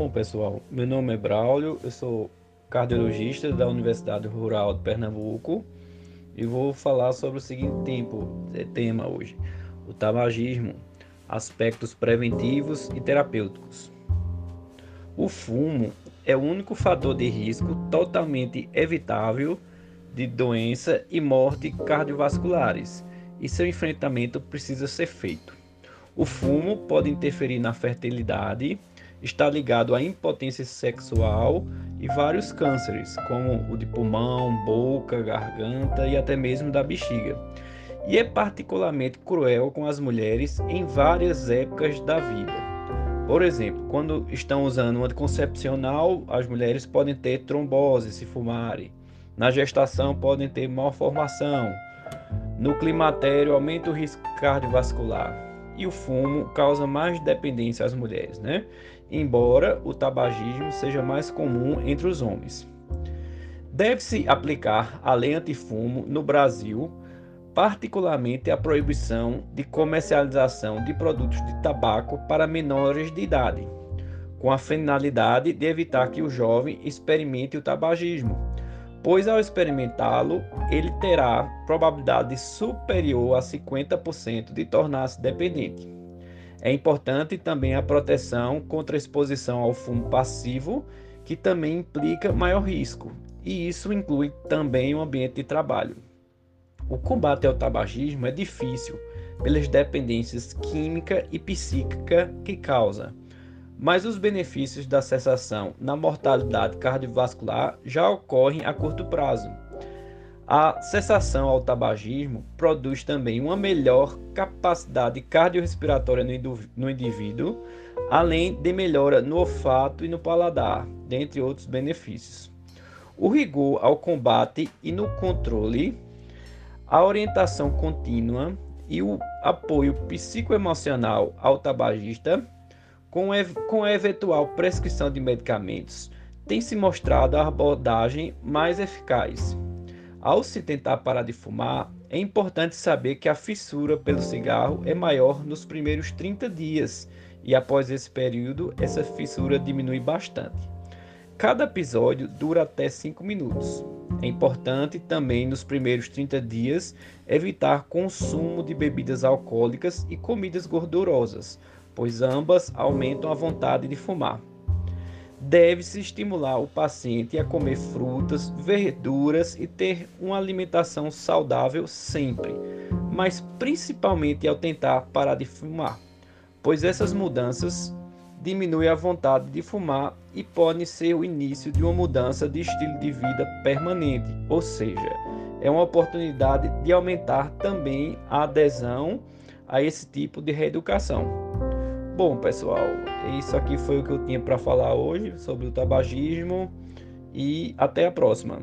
Bom, pessoal, meu nome é Braulio, eu sou cardiologista da Universidade Rural de Pernambuco e vou falar sobre o seguinte tempo, é, tema hoje: o tabagismo, aspectos preventivos e terapêuticos. O fumo é o único fator de risco totalmente evitável de doença e morte cardiovasculares, e seu enfrentamento precisa ser feito. O fumo pode interferir na fertilidade está ligado à impotência sexual e vários cânceres, como o de pulmão, boca, garganta e até mesmo da bexiga. E é particularmente cruel com as mulheres em várias épocas da vida. Por exemplo, quando estão usando um anticoncepcional, as mulheres podem ter trombose se fumarem. Na gestação podem ter malformação. No climatério aumenta o risco cardiovascular e o fumo causa mais dependência às mulheres, né? Embora o tabagismo seja mais comum entre os homens. Deve-se aplicar a lei antifumo no Brasil, particularmente a proibição de comercialização de produtos de tabaco para menores de idade, com a finalidade de evitar que o jovem experimente o tabagismo pois ao experimentá-lo, ele terá probabilidade superior a 50% de tornar-se dependente. É importante também a proteção contra a exposição ao fumo passivo, que também implica maior risco, e isso inclui também o ambiente de trabalho. O combate ao tabagismo é difícil pelas dependências química e psíquica que causa mas os benefícios da cessação na mortalidade cardiovascular já ocorrem a curto prazo. A cessação ao tabagismo produz também uma melhor capacidade cardiorrespiratória no indivíduo, além de melhora no olfato e no paladar, dentre outros benefícios. O rigor ao combate e no controle, a orientação contínua e o apoio psicoemocional ao tabagista com, com a eventual prescrição de medicamentos, tem se mostrado a abordagem mais eficaz. Ao se tentar parar de fumar, é importante saber que a fissura pelo cigarro é maior nos primeiros 30 dias e após esse período, essa fissura diminui bastante. Cada episódio dura até 5 minutos. É importante também nos primeiros 30 dias evitar consumo de bebidas alcoólicas e comidas gordurosas, pois ambas aumentam a vontade de fumar. Deve-se estimular o paciente a comer frutas, verduras e ter uma alimentação saudável sempre, mas principalmente ao tentar parar de fumar, pois essas mudanças diminuem a vontade de fumar e podem ser o início de uma mudança de estilo de vida permanente, ou seja, é uma oportunidade de aumentar também a adesão a esse tipo de reeducação. Bom, pessoal, isso aqui foi o que eu tinha para falar hoje sobre o tabagismo e até a próxima.